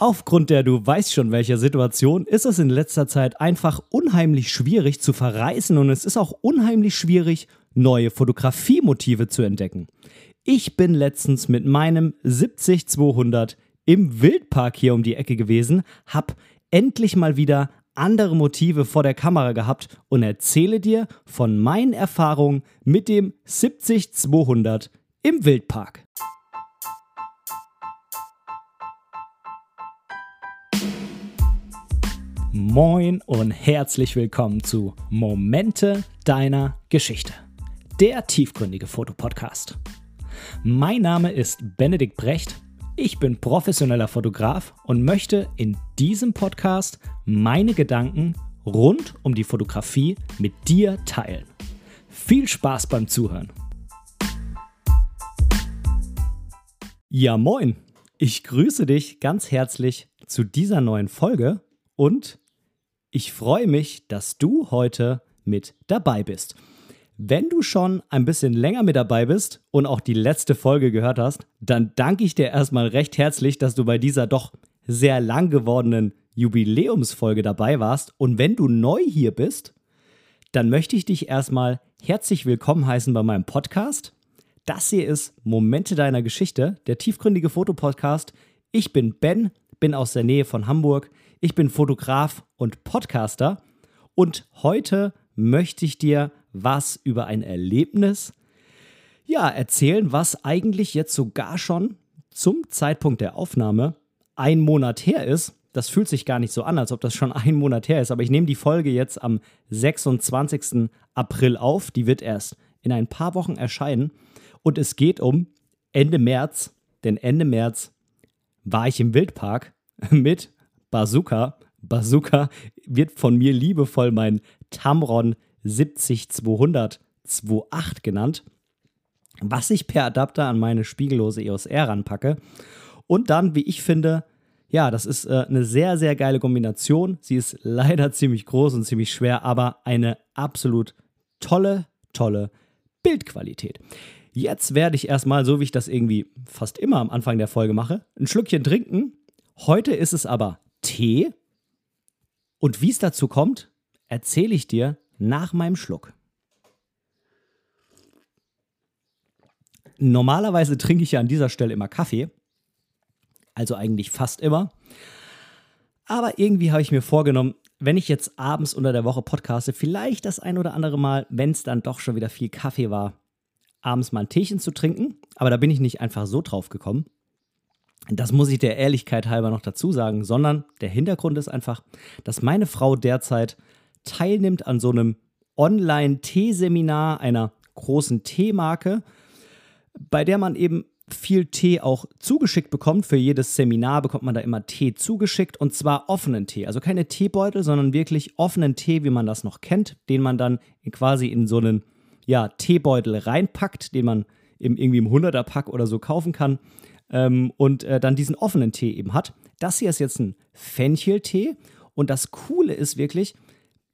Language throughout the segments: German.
Aufgrund der du weißt schon welcher Situation ist es in letzter Zeit einfach unheimlich schwierig zu verreisen und es ist auch unheimlich schwierig, neue Fotografiemotive zu entdecken. Ich bin letztens mit meinem 70-200 im Wildpark hier um die Ecke gewesen, hab endlich mal wieder andere Motive vor der Kamera gehabt und erzähle dir von meinen Erfahrungen mit dem 70-200 im Wildpark. Moin und herzlich willkommen zu Momente deiner Geschichte, der tiefgründige Fotopodcast. Mein Name ist Benedikt Brecht, ich bin professioneller Fotograf und möchte in diesem Podcast meine Gedanken rund um die Fotografie mit dir teilen. Viel Spaß beim Zuhören. Ja, moin. Ich grüße dich ganz herzlich zu dieser neuen Folge und ich freue mich, dass du heute mit dabei bist. Wenn du schon ein bisschen länger mit dabei bist und auch die letzte Folge gehört hast, dann danke ich dir erstmal recht herzlich, dass du bei dieser doch sehr lang gewordenen Jubiläumsfolge dabei warst. Und wenn du neu hier bist, dann möchte ich dich erstmal herzlich willkommen heißen bei meinem Podcast. Das hier ist Momente deiner Geschichte, der tiefgründige Fotopodcast. Ich bin Ben, bin aus der Nähe von Hamburg. Ich bin Fotograf und Podcaster und heute möchte ich dir was über ein Erlebnis ja, erzählen, was eigentlich jetzt sogar schon zum Zeitpunkt der Aufnahme ein Monat her ist. Das fühlt sich gar nicht so an, als ob das schon ein Monat her ist, aber ich nehme die Folge jetzt am 26. April auf. Die wird erst in ein paar Wochen erscheinen und es geht um Ende März, denn Ende März war ich im Wildpark mit Bazooka. Bazooka wird von mir liebevoll mein Tamron 70200 28 genannt, was ich per Adapter an meine spiegellose EOS R ranpacke. Und dann, wie ich finde, ja, das ist äh, eine sehr, sehr geile Kombination. Sie ist leider ziemlich groß und ziemlich schwer, aber eine absolut tolle, tolle Bildqualität. Jetzt werde ich erstmal, so wie ich das irgendwie fast immer am Anfang der Folge mache, ein Schlückchen trinken. Heute ist es aber Tee. Und wie es dazu kommt, erzähle ich dir nach meinem Schluck. Normalerweise trinke ich ja an dieser Stelle immer Kaffee. Also eigentlich fast immer. Aber irgendwie habe ich mir vorgenommen, wenn ich jetzt abends unter der Woche podcaste, vielleicht das ein oder andere Mal, wenn es dann doch schon wieder viel Kaffee war, abends mal ein Teechen zu trinken. Aber da bin ich nicht einfach so drauf gekommen, das muss ich der Ehrlichkeit halber noch dazu sagen, sondern der Hintergrund ist einfach, dass meine Frau derzeit teilnimmt an so einem Online-Teeseminar einer großen Teemarke, bei der man eben viel Tee auch zugeschickt bekommt. Für jedes Seminar bekommt man da immer Tee zugeschickt und zwar offenen Tee. Also keine Teebeutel, sondern wirklich offenen Tee, wie man das noch kennt, den man dann quasi in so einen ja, Teebeutel reinpackt, den man im, irgendwie im 100er-Pack oder so kaufen kann ähm, und äh, dann diesen offenen Tee eben hat. Das hier ist jetzt ein Fencheltee und das Coole ist wirklich,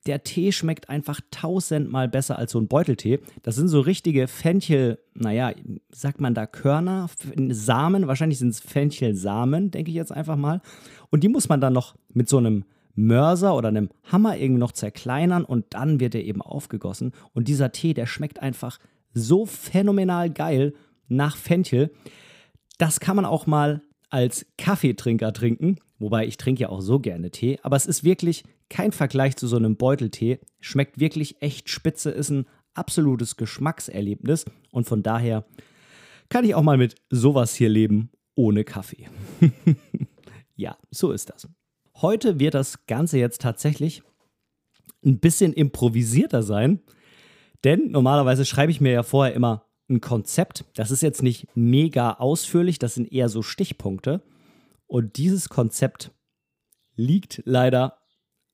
der Tee schmeckt einfach tausendmal besser als so ein Beuteltee. Das sind so richtige Fenchel, naja, sagt man da Körner, Samen, wahrscheinlich sind es Fenchelsamen, denke ich jetzt einfach mal. Und die muss man dann noch mit so einem Mörser oder einem Hammer irgendwie noch zerkleinern und dann wird er eben aufgegossen. Und dieser Tee, der schmeckt einfach so phänomenal geil nach Fenchel. Das kann man auch mal als Kaffeetrinker trinken, wobei ich trinke ja auch so gerne Tee, aber es ist wirklich kein Vergleich zu so einem Beuteltee. Schmeckt wirklich echt spitze, ist ein absolutes Geschmackserlebnis und von daher kann ich auch mal mit sowas hier leben ohne Kaffee. ja, so ist das. Heute wird das Ganze jetzt tatsächlich ein bisschen improvisierter sein, denn normalerweise schreibe ich mir ja vorher immer ein Konzept. Das ist jetzt nicht mega ausführlich, das sind eher so Stichpunkte. Und dieses Konzept liegt leider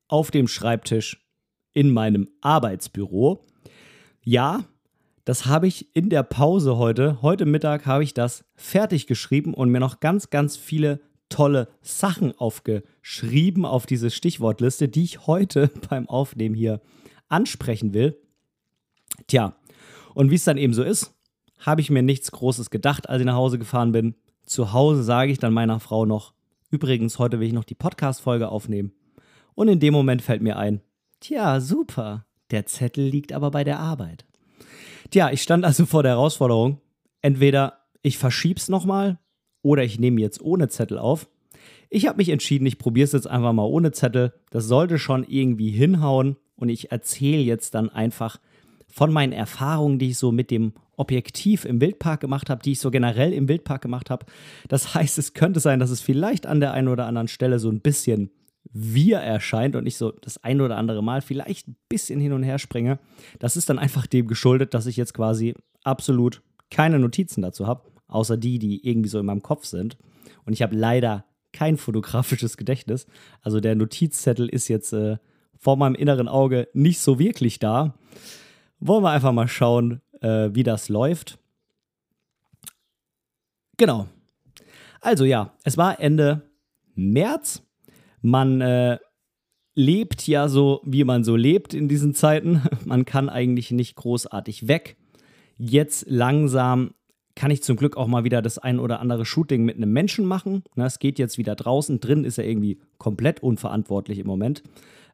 auf dem Schreibtisch in meinem Arbeitsbüro. Ja, das habe ich in der Pause heute, heute Mittag habe ich das fertig geschrieben und mir noch ganz, ganz viele tolle Sachen aufgeschrieben auf diese Stichwortliste, die ich heute beim Aufnehmen hier ansprechen will. Tja, und wie es dann eben so ist, habe ich mir nichts Großes gedacht, als ich nach Hause gefahren bin. Zu Hause sage ich dann meiner Frau noch, Übrigens, heute will ich noch die Podcast-Folge aufnehmen. Und in dem Moment fällt mir ein, tja, super, der Zettel liegt aber bei der Arbeit. Tja, ich stand also vor der Herausforderung, entweder ich verschieb's nochmal oder ich nehme jetzt ohne Zettel auf. Ich habe mich entschieden, ich probiere es jetzt einfach mal ohne Zettel. Das sollte schon irgendwie hinhauen und ich erzähle jetzt dann einfach von meinen Erfahrungen, die ich so mit dem Objektiv im Wildpark gemacht habe, die ich so generell im Wildpark gemacht habe. Das heißt, es könnte sein, dass es vielleicht an der einen oder anderen Stelle so ein bisschen wir erscheint und ich so das ein oder andere Mal vielleicht ein bisschen hin und her springe. Das ist dann einfach dem geschuldet, dass ich jetzt quasi absolut keine Notizen dazu habe, außer die, die irgendwie so in meinem Kopf sind. Und ich habe leider kein fotografisches Gedächtnis. Also der Notizzettel ist jetzt äh, vor meinem inneren Auge nicht so wirklich da. Wollen wir einfach mal schauen, äh, wie das läuft. Genau. Also ja, es war Ende März. Man äh, lebt ja so, wie man so lebt in diesen Zeiten. Man kann eigentlich nicht großartig weg. Jetzt langsam kann ich zum Glück auch mal wieder das ein oder andere Shooting mit einem Menschen machen. Na, es geht jetzt wieder draußen. Drin ist er irgendwie komplett unverantwortlich im Moment.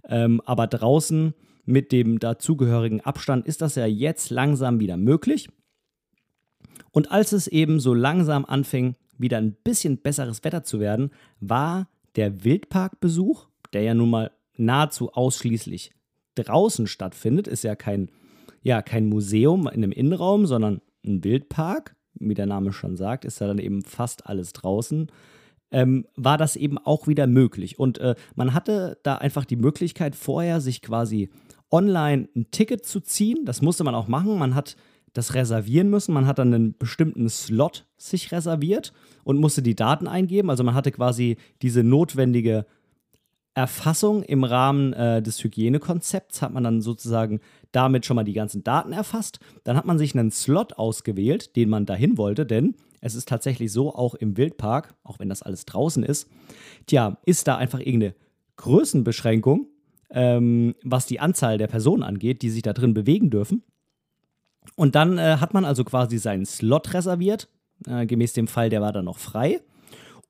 Ähm, aber draußen mit dem dazugehörigen Abstand ist das ja jetzt langsam wieder möglich. Und als es eben so langsam anfing, wieder ein bisschen besseres Wetter zu werden, war der Wildparkbesuch, der ja nun mal nahezu ausschließlich draußen stattfindet, ist ja kein, ja kein Museum in einem Innenraum, sondern ein Wildpark, wie der Name schon sagt, ist ja dann eben fast alles draußen ähm, war das eben auch wieder möglich. Und äh, man hatte da einfach die Möglichkeit, vorher sich quasi online ein Ticket zu ziehen. Das musste man auch machen. Man hat das reservieren müssen. Man hat dann einen bestimmten Slot sich reserviert und musste die Daten eingeben. Also man hatte quasi diese notwendige Erfassung im Rahmen äh, des Hygienekonzepts, hat man dann sozusagen damit schon mal die ganzen Daten erfasst. Dann hat man sich einen Slot ausgewählt, den man dahin wollte, denn es ist tatsächlich so, auch im Wildpark, auch wenn das alles draußen ist, tja, ist da einfach irgendeine Größenbeschränkung, ähm, was die Anzahl der Personen angeht, die sich da drin bewegen dürfen. Und dann äh, hat man also quasi seinen Slot reserviert, äh, gemäß dem Fall, der war dann noch frei.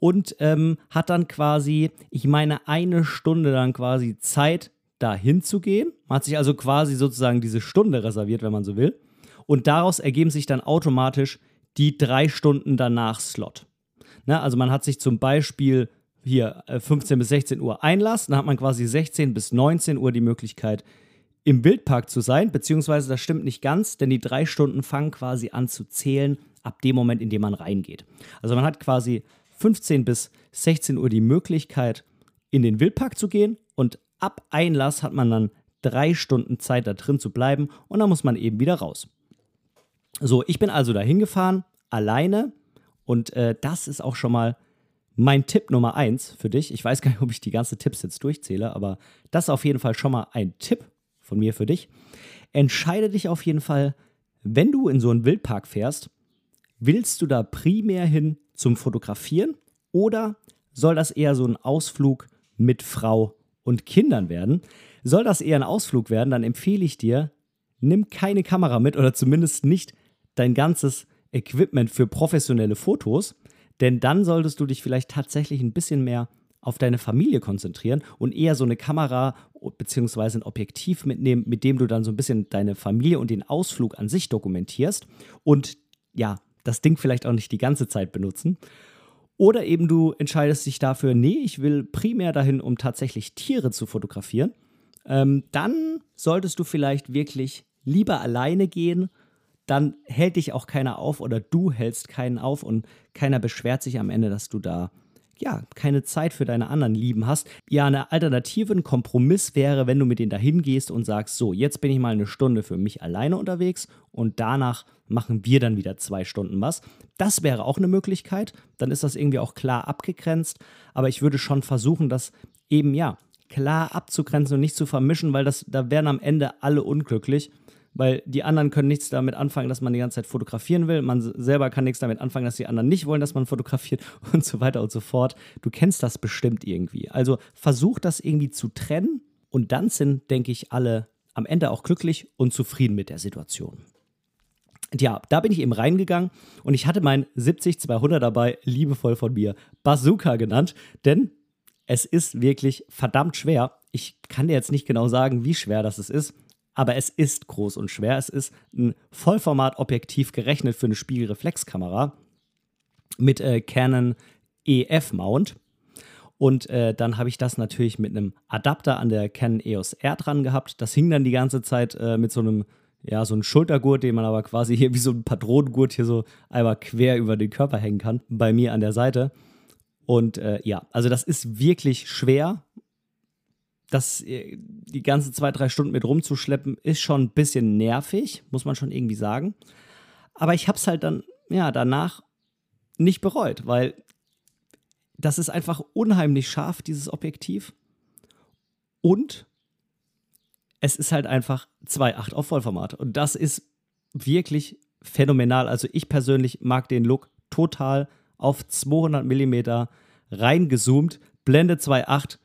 Und ähm, hat dann quasi, ich meine, eine Stunde dann quasi Zeit, da hinzugehen. Man hat sich also quasi sozusagen diese Stunde reserviert, wenn man so will. Und daraus ergeben sich dann automatisch die drei Stunden danach Slot. Na, also man hat sich zum Beispiel hier 15 äh, bis 16 Uhr Einlass, dann hat man quasi 16 bis 19 Uhr die Möglichkeit, im Wildpark zu sein, beziehungsweise das stimmt nicht ganz, denn die drei Stunden fangen quasi an zu zählen ab dem Moment, in dem man reingeht. Also man hat quasi 15 bis 16 Uhr die Möglichkeit, in den Wildpark zu gehen und ab Einlass hat man dann drei Stunden Zeit, da drin zu bleiben und dann muss man eben wieder raus. So, ich bin also dahin gefahren, alleine. Und äh, das ist auch schon mal mein Tipp Nummer eins für dich. Ich weiß gar nicht, ob ich die ganzen Tipps jetzt durchzähle, aber das ist auf jeden Fall schon mal ein Tipp von mir für dich. Entscheide dich auf jeden Fall, wenn du in so einen Wildpark fährst, willst du da primär hin zum Fotografieren oder soll das eher so ein Ausflug mit Frau und Kindern werden? Soll das eher ein Ausflug werden, dann empfehle ich dir, nimm keine Kamera mit oder zumindest nicht dein ganzes Equipment für professionelle Fotos, denn dann solltest du dich vielleicht tatsächlich ein bisschen mehr auf deine Familie konzentrieren und eher so eine Kamera bzw. ein Objektiv mitnehmen, mit dem du dann so ein bisschen deine Familie und den Ausflug an sich dokumentierst und ja, das Ding vielleicht auch nicht die ganze Zeit benutzen. Oder eben du entscheidest dich dafür, nee, ich will primär dahin, um tatsächlich Tiere zu fotografieren. Ähm, dann solltest du vielleicht wirklich lieber alleine gehen dann hält dich auch keiner auf oder du hältst keinen auf und keiner beschwert sich am Ende, dass du da ja, keine Zeit für deine anderen Lieben hast. Ja, eine Alternative, ein Kompromiss wäre, wenn du mit denen dahin gehst und sagst, so, jetzt bin ich mal eine Stunde für mich alleine unterwegs und danach machen wir dann wieder zwei Stunden was. Das wäre auch eine Möglichkeit. Dann ist das irgendwie auch klar abgegrenzt. Aber ich würde schon versuchen, das eben, ja, klar abzugrenzen und nicht zu vermischen, weil das, da wären am Ende alle unglücklich weil die anderen können nichts damit anfangen, dass man die ganze Zeit fotografieren will. Man selber kann nichts damit anfangen, dass die anderen nicht wollen, dass man fotografiert und so weiter und so fort. Du kennst das bestimmt irgendwie. Also versuch das irgendwie zu trennen und dann sind, denke ich, alle am Ende auch glücklich und zufrieden mit der Situation. Tja, da bin ich eben reingegangen und ich hatte mein 70-200 dabei, liebevoll von mir, Bazooka genannt, denn es ist wirklich verdammt schwer. Ich kann dir jetzt nicht genau sagen, wie schwer das ist, aber es ist groß und schwer. Es ist ein Vollformat-Objektiv gerechnet für eine Spiegelreflexkamera mit äh, Canon EF-Mount. Und äh, dann habe ich das natürlich mit einem Adapter an der Canon EOS R dran gehabt. Das hing dann die ganze Zeit äh, mit so einem ja, so ein Schultergurt, den man aber quasi hier wie so ein Patronengurt hier so einmal quer über den Körper hängen kann, bei mir an der Seite. Und äh, ja, also das ist wirklich schwer. Das äh, die ganze zwei, drei Stunden mit rumzuschleppen, ist schon ein bisschen nervig, muss man schon irgendwie sagen. Aber ich habe es halt dann, ja, danach nicht bereut, weil das ist einfach unheimlich scharf, dieses Objektiv. Und es ist halt einfach 2.8 auf Vollformat. Und das ist wirklich phänomenal. Also ich persönlich mag den Look total auf 200 mm reingezoomt, Blende 2.8.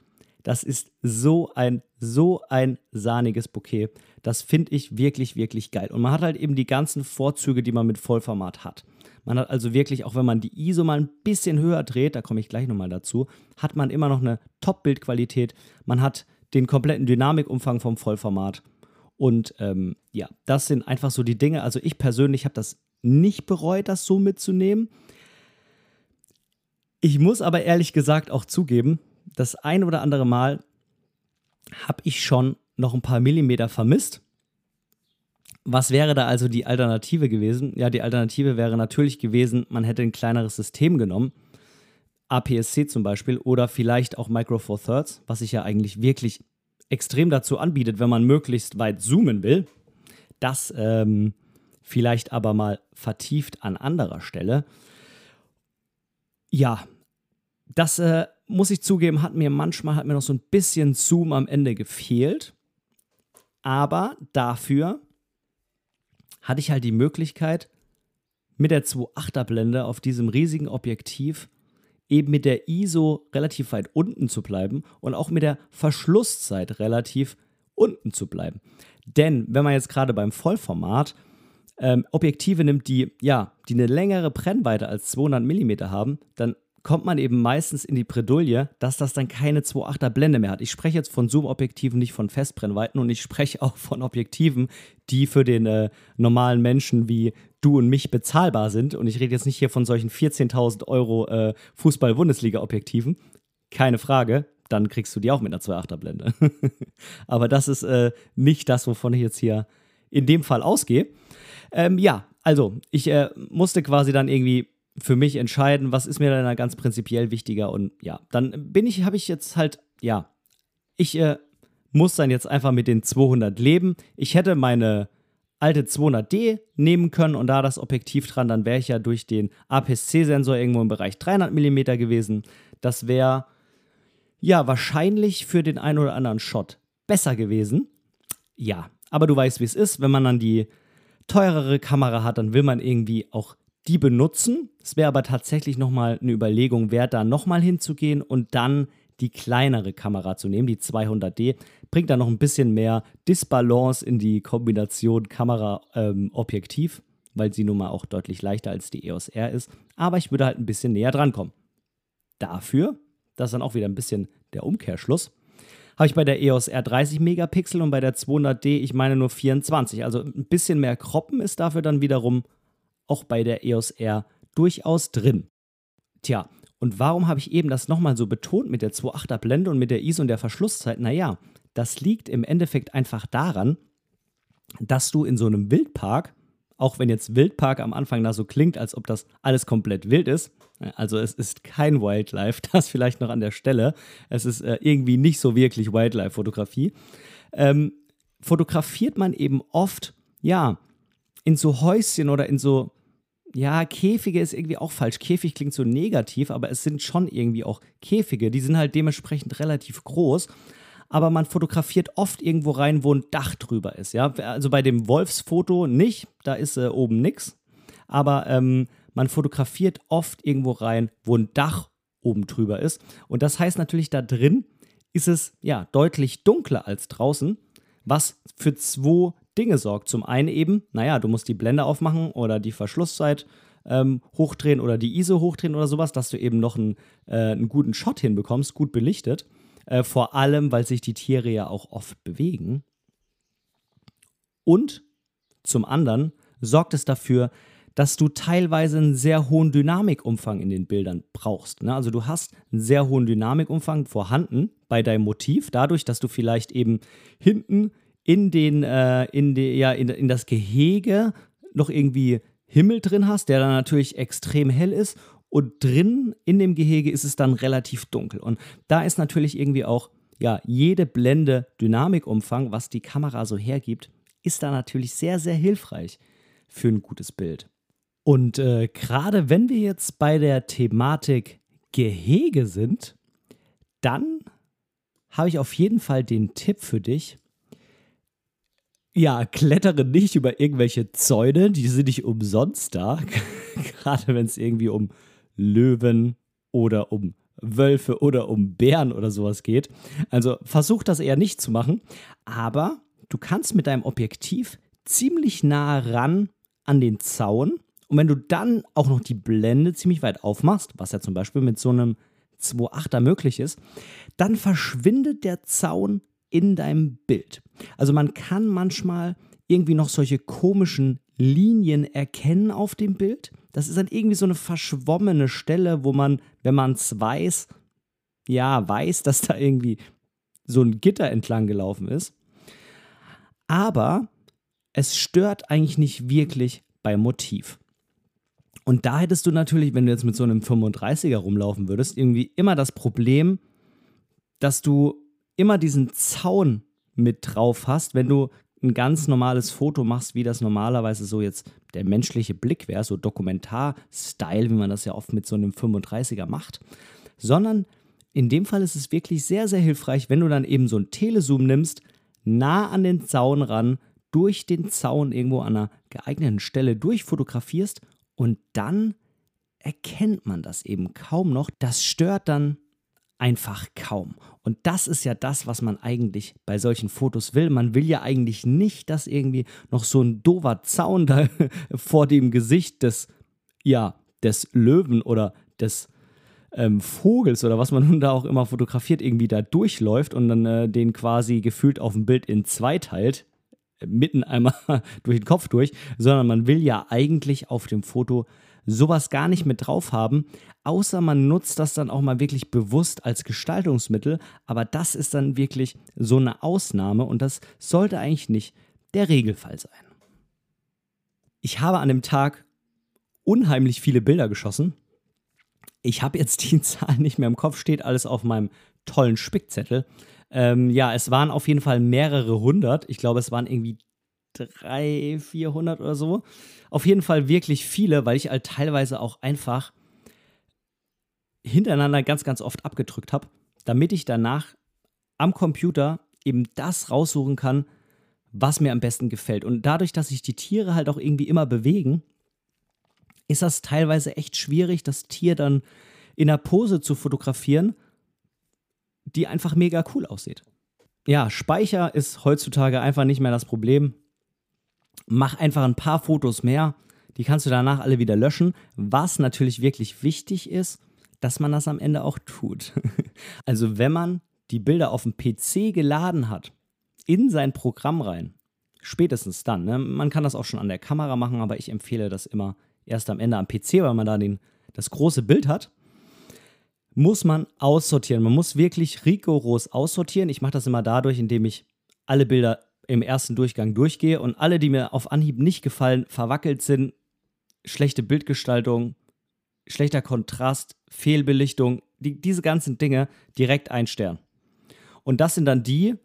Das ist so ein, so ein sahniges Bouquet. Das finde ich wirklich, wirklich geil. Und man hat halt eben die ganzen Vorzüge, die man mit Vollformat hat. Man hat also wirklich, auch wenn man die ISO mal ein bisschen höher dreht, da komme ich gleich nochmal dazu, hat man immer noch eine Top-Bildqualität. Man hat den kompletten Dynamikumfang vom Vollformat. Und ähm, ja, das sind einfach so die Dinge. Also ich persönlich habe das nicht bereut, das so mitzunehmen. Ich muss aber ehrlich gesagt auch zugeben, das ein oder andere Mal habe ich schon noch ein paar Millimeter vermisst. Was wäre da also die Alternative gewesen? Ja, die Alternative wäre natürlich gewesen, man hätte ein kleineres System genommen APS-C zum Beispiel oder vielleicht auch Micro Four Thirds, was sich ja eigentlich wirklich extrem dazu anbietet, wenn man möglichst weit zoomen will. Das ähm, vielleicht aber mal vertieft an anderer Stelle. Ja, das äh, muss ich zugeben, hat mir manchmal hat mir noch so ein bisschen Zoom am Ende gefehlt. Aber dafür hatte ich halt die Möglichkeit, mit der 2.8er Blende auf diesem riesigen Objektiv eben mit der ISO relativ weit unten zu bleiben und auch mit der Verschlusszeit relativ unten zu bleiben. Denn wenn man jetzt gerade beim Vollformat ähm, Objektive nimmt, die ja, die eine längere Brennweite als 200 mm haben, dann kommt man eben meistens in die Bredouille, dass das dann keine 2.8er Blende mehr hat. Ich spreche jetzt von Zoom-Objektiven, nicht von Festbrennweiten und ich spreche auch von Objektiven, die für den äh, normalen Menschen wie du und mich bezahlbar sind. Und ich rede jetzt nicht hier von solchen 14.000 Euro äh, Fußball-Bundesliga-Objektiven. Keine Frage, dann kriegst du die auch mit einer 2.8er Blende. Aber das ist äh, nicht das, wovon ich jetzt hier in dem Fall ausgehe. Ähm, ja, also ich äh, musste quasi dann irgendwie für mich entscheiden, was ist mir dann ganz prinzipiell wichtiger und ja, dann bin ich, habe ich jetzt halt, ja, ich äh, muss dann jetzt einfach mit den 200 leben. Ich hätte meine alte 200D nehmen können und da das Objektiv dran, dann wäre ich ja durch den APS-C-Sensor irgendwo im Bereich 300 mm gewesen. Das wäre ja wahrscheinlich für den einen oder anderen Shot besser gewesen. Ja, aber du weißt, wie es ist, wenn man dann die teurere Kamera hat, dann will man irgendwie auch die benutzen. Es wäre aber tatsächlich nochmal eine Überlegung wert, da nochmal hinzugehen und dann die kleinere Kamera zu nehmen, die 200D. Bringt dann noch ein bisschen mehr Disbalance in die Kombination Kamera-Objektiv, ähm, weil sie nun mal auch deutlich leichter als die EOS R ist. Aber ich würde halt ein bisschen näher dran kommen. Dafür, das ist dann auch wieder ein bisschen der Umkehrschluss, habe ich bei der EOS R 30 Megapixel und bei der 200D, ich meine nur 24. Also ein bisschen mehr Kroppen ist dafür dann wiederum auch bei der EOS R durchaus drin. Tja, und warum habe ich eben das nochmal so betont mit der 2.8er Blende und mit der ISO und der Verschlusszeit? Naja, das liegt im Endeffekt einfach daran, dass du in so einem Wildpark, auch wenn jetzt Wildpark am Anfang da so klingt, als ob das alles komplett wild ist, also es ist kein Wildlife, das vielleicht noch an der Stelle, es ist äh, irgendwie nicht so wirklich Wildlife-Fotografie, ähm, fotografiert man eben oft, ja, in so Häuschen oder in so, ja, Käfige ist irgendwie auch falsch. Käfig klingt so negativ, aber es sind schon irgendwie auch Käfige. Die sind halt dementsprechend relativ groß. Aber man fotografiert oft irgendwo rein, wo ein Dach drüber ist. Ja? Also bei dem Wolfsfoto nicht, da ist äh, oben nichts. Aber ähm, man fotografiert oft irgendwo rein, wo ein Dach oben drüber ist. Und das heißt natürlich, da drin ist es ja deutlich dunkler als draußen, was für 2 Dinge sorgt. Zum einen eben, naja, du musst die Blende aufmachen oder die Verschlusszeit ähm, hochdrehen oder die ISO hochdrehen oder sowas, dass du eben noch einen, äh, einen guten Shot hinbekommst, gut belichtet. Äh, vor allem, weil sich die Tiere ja auch oft bewegen. Und zum anderen sorgt es dafür, dass du teilweise einen sehr hohen Dynamikumfang in den Bildern brauchst. Ne? Also du hast einen sehr hohen Dynamikumfang vorhanden bei deinem Motiv, dadurch, dass du vielleicht eben hinten in den, äh, in, die, ja, in, in das Gehege noch irgendwie Himmel drin hast, der dann natürlich extrem hell ist und drin in dem Gehege ist es dann relativ dunkel. Und da ist natürlich irgendwie auch ja, jede Blende Dynamikumfang, was die Kamera so hergibt, ist da natürlich sehr, sehr hilfreich für ein gutes Bild. Und äh, gerade wenn wir jetzt bei der Thematik Gehege sind, dann habe ich auf jeden Fall den Tipp für dich. Ja, klettere nicht über irgendwelche Zäune, die sind nicht umsonst da. gerade wenn es irgendwie um Löwen oder um Wölfe oder um Bären oder sowas geht. Also versuch das eher nicht zu machen, aber du kannst mit deinem Objektiv ziemlich nah ran an den Zaun und wenn du dann auch noch die Blende ziemlich weit aufmachst, was ja zum Beispiel mit so einem 2.8er möglich ist, dann verschwindet der Zaun in deinem Bild. Also man kann manchmal irgendwie noch solche komischen Linien erkennen auf dem Bild. Das ist dann irgendwie so eine verschwommene Stelle, wo man, wenn man es weiß, ja, weiß, dass da irgendwie so ein Gitter entlang gelaufen ist. Aber es stört eigentlich nicht wirklich beim Motiv. Und da hättest du natürlich, wenn du jetzt mit so einem 35er rumlaufen würdest, irgendwie immer das Problem, dass du immer diesen Zaun mit drauf hast, wenn du ein ganz normales Foto machst, wie das normalerweise so jetzt der menschliche Blick wäre, so Dokumentar-Style, wie man das ja oft mit so einem 35er macht, sondern in dem Fall ist es wirklich sehr, sehr hilfreich, wenn du dann eben so ein Telezoom nimmst, nah an den Zaun ran, durch den Zaun irgendwo an einer geeigneten Stelle durchfotografierst und dann erkennt man das eben kaum noch. Das stört dann einfach kaum. Und das ist ja das, was man eigentlich bei solchen Fotos will. Man will ja eigentlich nicht, dass irgendwie noch so ein dover Zaun da vor dem Gesicht des, ja, des Löwen oder des ähm, Vogels oder was man nun da auch immer fotografiert, irgendwie da durchläuft und dann äh, den quasi gefühlt auf dem Bild in zwei teilt mitten einmal durch den Kopf durch, sondern man will ja eigentlich auf dem Foto sowas gar nicht mit drauf haben, außer man nutzt das dann auch mal wirklich bewusst als Gestaltungsmittel, aber das ist dann wirklich so eine Ausnahme und das sollte eigentlich nicht der Regelfall sein. Ich habe an dem Tag unheimlich viele Bilder geschossen. Ich habe jetzt die Zahl nicht mehr im Kopf, steht alles auf meinem tollen Spickzettel. Ähm, ja, es waren auf jeden Fall mehrere hundert. Ich glaube, es waren irgendwie drei, vierhundert oder so. Auf jeden Fall wirklich viele, weil ich halt teilweise auch einfach hintereinander ganz, ganz oft abgedrückt habe, damit ich danach am Computer eben das raussuchen kann, was mir am besten gefällt. Und dadurch, dass sich die Tiere halt auch irgendwie immer bewegen, ist das teilweise echt schwierig, das Tier dann in der Pose zu fotografieren, die einfach mega cool aussieht. Ja, Speicher ist heutzutage einfach nicht mehr das Problem. Mach einfach ein paar Fotos mehr, die kannst du danach alle wieder löschen. Was natürlich wirklich wichtig ist, dass man das am Ende auch tut. also wenn man die Bilder auf dem PC geladen hat, in sein Programm rein, spätestens dann. Ne? Man kann das auch schon an der Kamera machen, aber ich empfehle das immer erst am Ende am PC, weil man da den, das große Bild hat muss man aussortieren. Man muss wirklich rigoros aussortieren. Ich mache das immer dadurch, indem ich alle Bilder im ersten Durchgang durchgehe und alle, die mir auf Anhieb nicht gefallen, verwackelt sind, schlechte Bildgestaltung, schlechter Kontrast, Fehlbelichtung, die, diese ganzen Dinge direkt einstern. Und das sind dann die,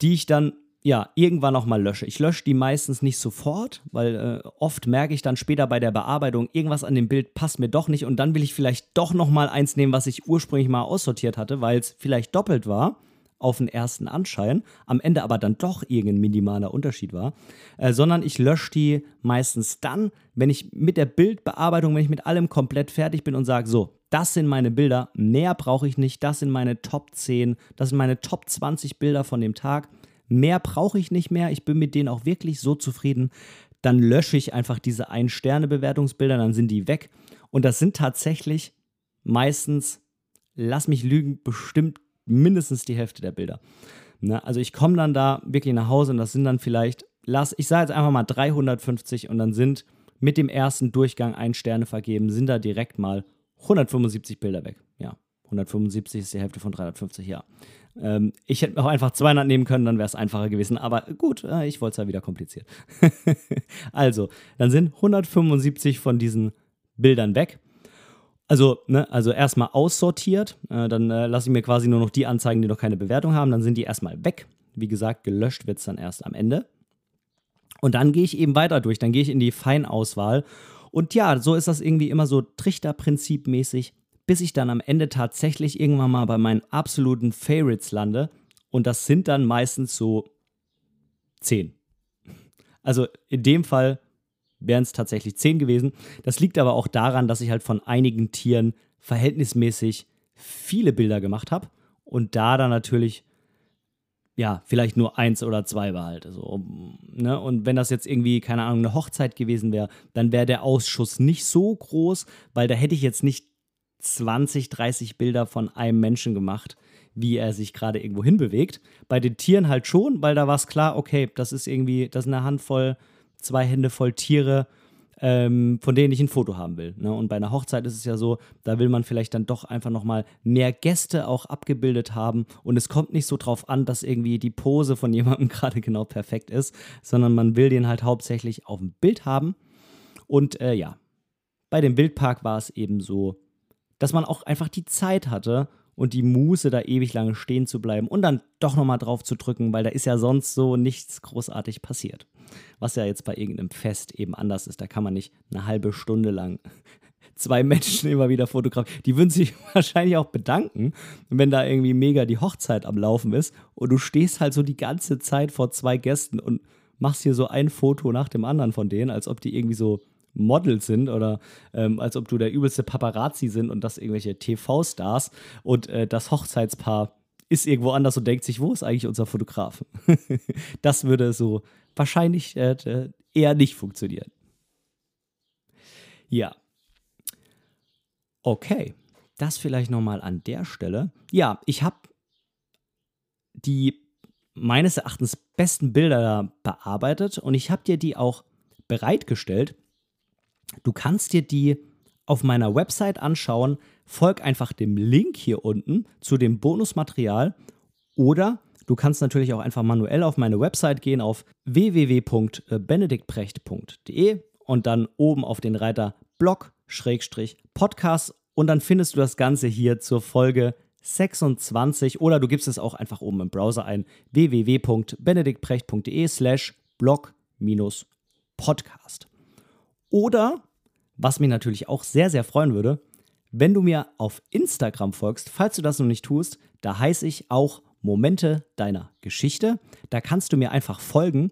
die ich dann ja, irgendwann auch mal lösche. Ich lösche die meistens nicht sofort, weil äh, oft merke ich dann später bei der Bearbeitung, irgendwas an dem Bild passt mir doch nicht und dann will ich vielleicht doch noch mal eins nehmen, was ich ursprünglich mal aussortiert hatte, weil es vielleicht doppelt war auf den ersten Anschein, am Ende aber dann doch irgendein minimaler Unterschied war, äh, sondern ich lösche die meistens dann, wenn ich mit der Bildbearbeitung, wenn ich mit allem komplett fertig bin und sage, so, das sind meine Bilder, mehr brauche ich nicht, das sind meine Top 10, das sind meine Top 20 Bilder von dem Tag mehr brauche ich nicht mehr, ich bin mit denen auch wirklich so zufrieden, dann lösche ich einfach diese Ein-Sterne-Bewertungsbilder, dann sind die weg. Und das sind tatsächlich meistens, lass mich lügen, bestimmt mindestens die Hälfte der Bilder. Ne? Also ich komme dann da wirklich nach Hause und das sind dann vielleicht, lass, ich sage jetzt einfach mal 350 und dann sind mit dem ersten Durchgang ein Sterne vergeben, sind da direkt mal 175 Bilder weg. Ja, 175 ist die Hälfte von 350, ja. Ähm, ich hätte auch einfach 200 nehmen können, dann wäre es einfacher gewesen. Aber gut, äh, ich wollte es ja wieder kompliziert. also, dann sind 175 von diesen Bildern weg. Also, ne, also erstmal aussortiert. Äh, dann äh, lasse ich mir quasi nur noch die anzeigen, die noch keine Bewertung haben. Dann sind die erstmal weg. Wie gesagt, gelöscht wird es dann erst am Ende. Und dann gehe ich eben weiter durch. Dann gehe ich in die Feinauswahl. Und ja, so ist das irgendwie immer so Trichterprinzip mäßig bis ich dann am Ende tatsächlich irgendwann mal bei meinen absoluten Favorites lande. Und das sind dann meistens so zehn. Also in dem Fall wären es tatsächlich zehn gewesen. Das liegt aber auch daran, dass ich halt von einigen Tieren verhältnismäßig viele Bilder gemacht habe und da dann natürlich ja, vielleicht nur eins oder zwei behalte. So, ne? Und wenn das jetzt irgendwie, keine Ahnung, eine Hochzeit gewesen wäre, dann wäre der Ausschuss nicht so groß, weil da hätte ich jetzt nicht 20, 30 Bilder von einem Menschen gemacht, wie er sich gerade irgendwo hinbewegt. Bei den Tieren halt schon, weil da war es klar, okay, das ist irgendwie, das ist eine Handvoll, zwei Hände voll Tiere, ähm, von denen ich ein Foto haben will. Ne? Und bei einer Hochzeit ist es ja so, da will man vielleicht dann doch einfach nochmal mehr Gäste auch abgebildet haben. Und es kommt nicht so drauf an, dass irgendwie die Pose von jemandem gerade genau perfekt ist, sondern man will den halt hauptsächlich auf dem Bild haben. Und äh, ja, bei dem Bildpark war es eben so, dass man auch einfach die Zeit hatte und die Muße, da ewig lange stehen zu bleiben und dann doch nochmal drauf zu drücken, weil da ist ja sonst so nichts großartig passiert. Was ja jetzt bei irgendeinem Fest eben anders ist. Da kann man nicht eine halbe Stunde lang zwei Menschen immer wieder fotografieren. Die würden sich wahrscheinlich auch bedanken, wenn da irgendwie mega die Hochzeit am Laufen ist und du stehst halt so die ganze Zeit vor zwei Gästen und machst hier so ein Foto nach dem anderen von denen, als ob die irgendwie so Models sind oder ähm, als ob du der übelste Paparazzi sind und das irgendwelche TV-Stars und äh, das Hochzeitspaar ist irgendwo anders und denkt sich, wo ist eigentlich unser Fotograf? das würde so wahrscheinlich äh, eher nicht funktionieren. Ja. Okay, das vielleicht nochmal an der Stelle. Ja, ich habe die meines Erachtens besten Bilder bearbeitet und ich habe dir die auch bereitgestellt. Du kannst dir die auf meiner Website anschauen. Folg einfach dem Link hier unten zu dem Bonusmaterial oder du kannst natürlich auch einfach manuell auf meine Website gehen auf www.benediktprecht.de und dann oben auf den Reiter Blog Podcast und dann findest du das Ganze hier zur Folge 26 oder du gibst es auch einfach oben im Browser ein www.benediktprecht.de slash blog podcast. Oder, was mich natürlich auch sehr, sehr freuen würde, wenn du mir auf Instagram folgst, falls du das noch nicht tust, da heiße ich auch Momente deiner Geschichte. Da kannst du mir einfach folgen.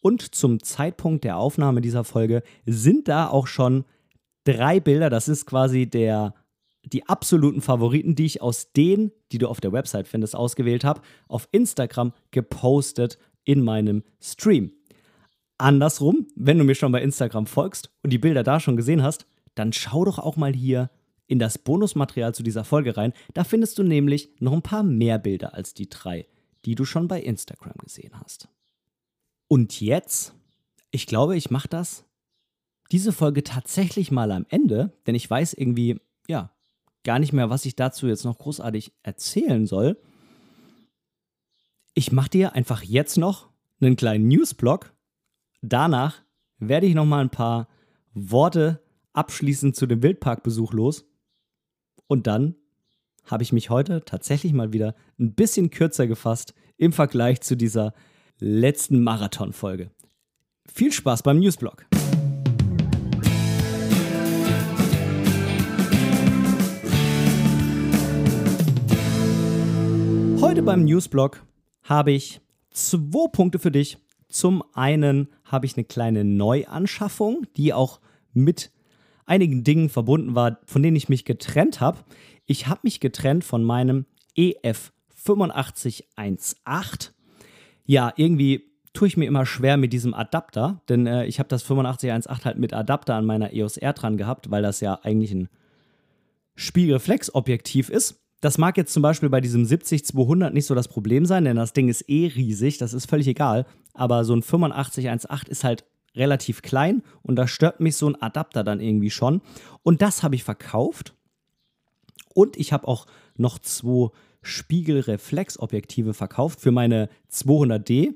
Und zum Zeitpunkt der Aufnahme dieser Folge sind da auch schon drei Bilder. Das ist quasi der, die absoluten Favoriten, die ich aus denen, die du auf der Website findest, ausgewählt habe, auf Instagram gepostet in meinem Stream. Andersrum, wenn du mir schon bei Instagram folgst und die Bilder da schon gesehen hast, dann schau doch auch mal hier in das Bonusmaterial zu dieser Folge rein. Da findest du nämlich noch ein paar mehr Bilder als die drei, die du schon bei Instagram gesehen hast. Und jetzt, ich glaube, ich mache das diese Folge tatsächlich mal am Ende, denn ich weiß irgendwie, ja, gar nicht mehr, was ich dazu jetzt noch großartig erzählen soll. Ich mache dir einfach jetzt noch einen kleinen Newsblog Danach werde ich noch mal ein paar Worte abschließend zu dem Wildparkbesuch los. Und dann habe ich mich heute tatsächlich mal wieder ein bisschen kürzer gefasst im Vergleich zu dieser letzten Marathon-Folge. Viel Spaß beim Newsblog. Heute beim Newsblog habe ich zwei Punkte für dich, zum einen habe ich eine kleine Neuanschaffung, die auch mit einigen Dingen verbunden war, von denen ich mich getrennt habe. Ich habe mich getrennt von meinem EF 8518. ja, irgendwie tue ich mir immer schwer mit diesem Adapter, denn äh, ich habe das 8518 halt mit Adapter an meiner EOS R dran gehabt, weil das ja eigentlich ein Spiegelreflexobjektiv ist. Das mag jetzt zum Beispiel bei diesem 70-200 nicht so das Problem sein, denn das Ding ist eh riesig, das ist völlig egal. Aber so ein 8518 ist halt relativ klein und da stört mich so ein Adapter dann irgendwie schon. Und das habe ich verkauft. Und ich habe auch noch zwei Spiegelreflexobjektive verkauft für meine 200D.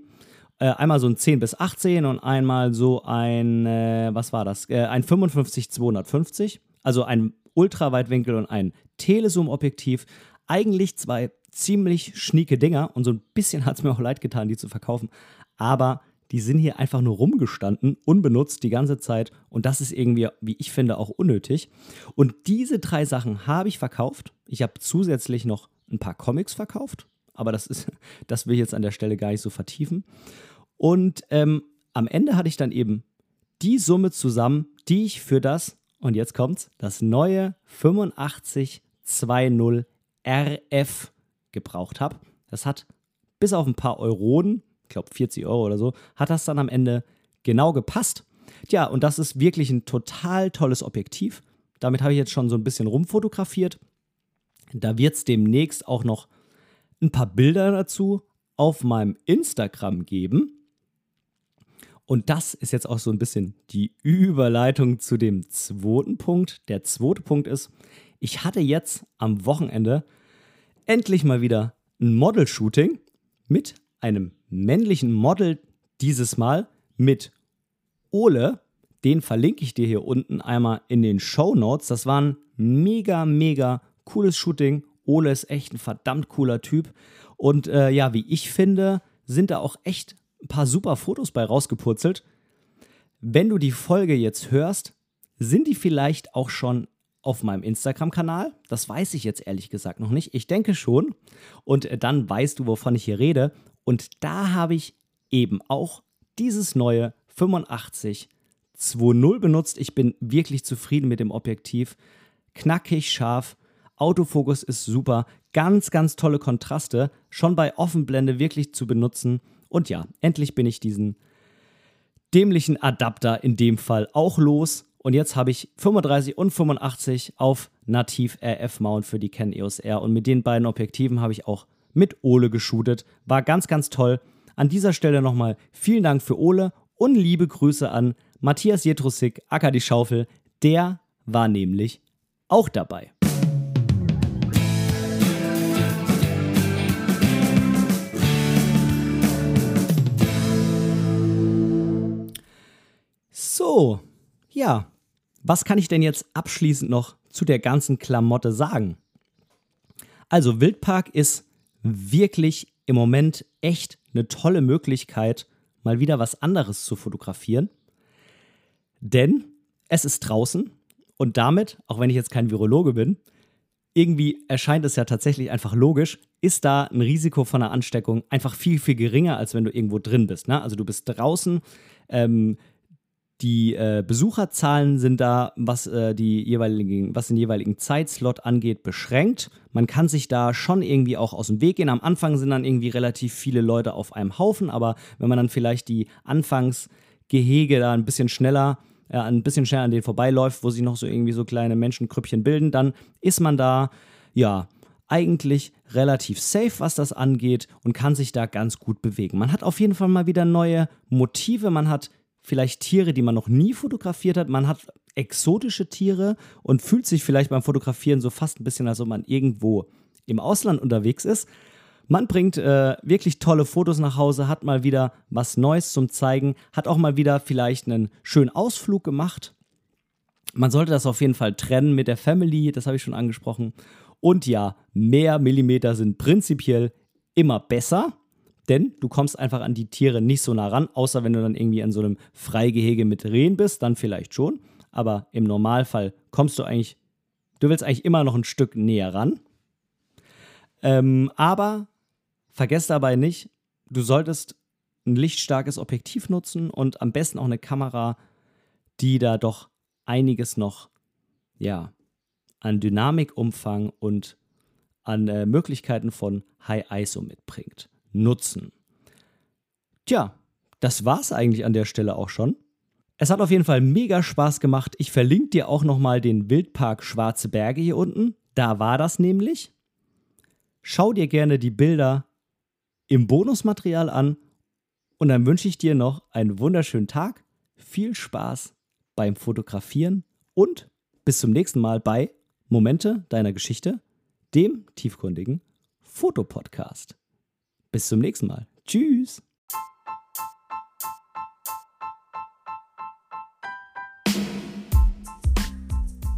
Äh, einmal so ein 10 bis 18 und einmal so ein, äh, was war das? Äh, ein 55-250. Also ein Ultraweitwinkel und ein Telezoom-Objektiv. Eigentlich zwei ziemlich schnieke Dinger und so ein bisschen hat es mir auch leid getan, die zu verkaufen. Aber die sind hier einfach nur rumgestanden, unbenutzt die ganze Zeit und das ist irgendwie, wie ich finde, auch unnötig. Und diese drei Sachen habe ich verkauft. Ich habe zusätzlich noch ein paar Comics verkauft, aber das ist, das will ich jetzt an der Stelle gar nicht so vertiefen. Und ähm, am Ende hatte ich dann eben die Summe zusammen, die ich für das, und jetzt kommt's, das neue 8520 RF gebraucht habe. Das hat bis auf ein paar Euronen, ich glaube 40 Euro oder so, hat das dann am Ende genau gepasst. Tja, und das ist wirklich ein total tolles Objektiv. Damit habe ich jetzt schon so ein bisschen rumfotografiert. Da wird es demnächst auch noch ein paar Bilder dazu auf meinem Instagram geben. Und das ist jetzt auch so ein bisschen die Überleitung zu dem zweiten Punkt. Der zweite Punkt ist, ich hatte jetzt am Wochenende endlich mal wieder ein Model-Shooting mit einem männlichen Model, dieses Mal mit Ole. Den verlinke ich dir hier unten einmal in den Show Notes. Das war ein mega, mega cooles Shooting. Ole ist echt ein verdammt cooler Typ. Und äh, ja, wie ich finde, sind da auch echt ein paar super Fotos bei rausgepurzelt. Wenn du die Folge jetzt hörst, sind die vielleicht auch schon auf meinem Instagram-Kanal? Das weiß ich jetzt ehrlich gesagt noch nicht. Ich denke schon. Und äh, dann weißt du, wovon ich hier rede. Und da habe ich eben auch dieses neue 85 2.0 benutzt. Ich bin wirklich zufrieden mit dem Objektiv. Knackig, scharf Autofokus ist super, ganz, ganz tolle Kontraste, schon bei Offenblende wirklich zu benutzen. Und ja, endlich bin ich diesen dämlichen Adapter in dem Fall auch los. Und jetzt habe ich 35 und 85 auf Nativ RF Mount für die Canon EOS R. Und mit den beiden Objektiven habe ich auch mit Ole geshootet. War ganz, ganz toll. An dieser Stelle nochmal vielen Dank für Ole und liebe Grüße an Matthias Jetrusik, Acker die Schaufel. Der war nämlich auch dabei. So, ja, was kann ich denn jetzt abschließend noch zu der ganzen Klamotte sagen? Also Wildpark ist wirklich im Moment echt eine tolle Möglichkeit, mal wieder was anderes zu fotografieren. Denn es ist draußen und damit, auch wenn ich jetzt kein Virologe bin, irgendwie erscheint es ja tatsächlich einfach logisch, ist da ein Risiko von einer Ansteckung einfach viel, viel geringer, als wenn du irgendwo drin bist. Ne? Also du bist draußen, ähm, die äh, Besucherzahlen sind da, was, äh, die jeweiligen, was den jeweiligen Zeitslot angeht, beschränkt. Man kann sich da schon irgendwie auch aus dem Weg gehen. Am Anfang sind dann irgendwie relativ viele Leute auf einem Haufen, aber wenn man dann vielleicht die Anfangsgehege da ein bisschen schneller, äh, ein bisschen schneller an denen vorbeiläuft, wo sich noch so irgendwie so kleine Menschenkrüppchen bilden, dann ist man da, ja, eigentlich relativ safe, was das angeht und kann sich da ganz gut bewegen. Man hat auf jeden Fall mal wieder neue Motive, man hat vielleicht Tiere, die man noch nie fotografiert hat. Man hat exotische Tiere und fühlt sich vielleicht beim Fotografieren so fast ein bisschen, als ob man irgendwo im Ausland unterwegs ist. Man bringt äh, wirklich tolle Fotos nach Hause, hat mal wieder was Neues zum Zeigen, hat auch mal wieder vielleicht einen schönen Ausflug gemacht. Man sollte das auf jeden Fall trennen mit der Family, das habe ich schon angesprochen. Und ja, mehr Millimeter sind prinzipiell immer besser. Denn du kommst einfach an die Tiere nicht so nah ran, außer wenn du dann irgendwie in so einem Freigehege mit Rehen bist, dann vielleicht schon. Aber im Normalfall kommst du eigentlich, du willst eigentlich immer noch ein Stück näher ran. Ähm, aber vergesst dabei nicht, du solltest ein lichtstarkes Objektiv nutzen und am besten auch eine Kamera, die da doch einiges noch, ja, an Dynamikumfang und an äh, Möglichkeiten von High ISO mitbringt nutzen. Tja, das war's eigentlich an der Stelle auch schon. Es hat auf jeden Fall mega Spaß gemacht. Ich verlinke dir auch nochmal den Wildpark Schwarze Berge hier unten. Da war das nämlich. Schau dir gerne die Bilder im Bonusmaterial an und dann wünsche ich dir noch einen wunderschönen Tag, viel Spaß beim Fotografieren und bis zum nächsten Mal bei Momente deiner Geschichte, dem tiefgründigen Fotopodcast. Bis zum nächsten Mal. Tschüss.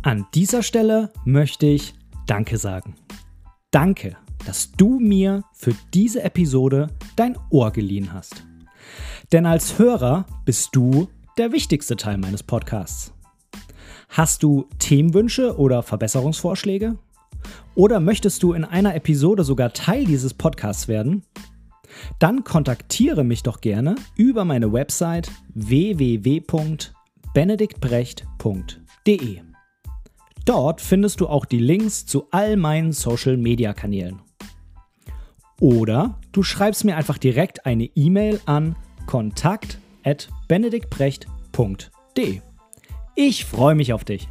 An dieser Stelle möchte ich Danke sagen. Danke, dass du mir für diese Episode dein Ohr geliehen hast. Denn als Hörer bist du der wichtigste Teil meines Podcasts. Hast du Themenwünsche oder Verbesserungsvorschläge? Oder möchtest du in einer Episode sogar Teil dieses Podcasts werden? Dann kontaktiere mich doch gerne über meine Website www.benediktbrecht.de. Dort findest du auch die Links zu all meinen Social-Media-Kanälen. Oder du schreibst mir einfach direkt eine E-Mail an kontakt@benediktbrecht.de. Ich freue mich auf dich.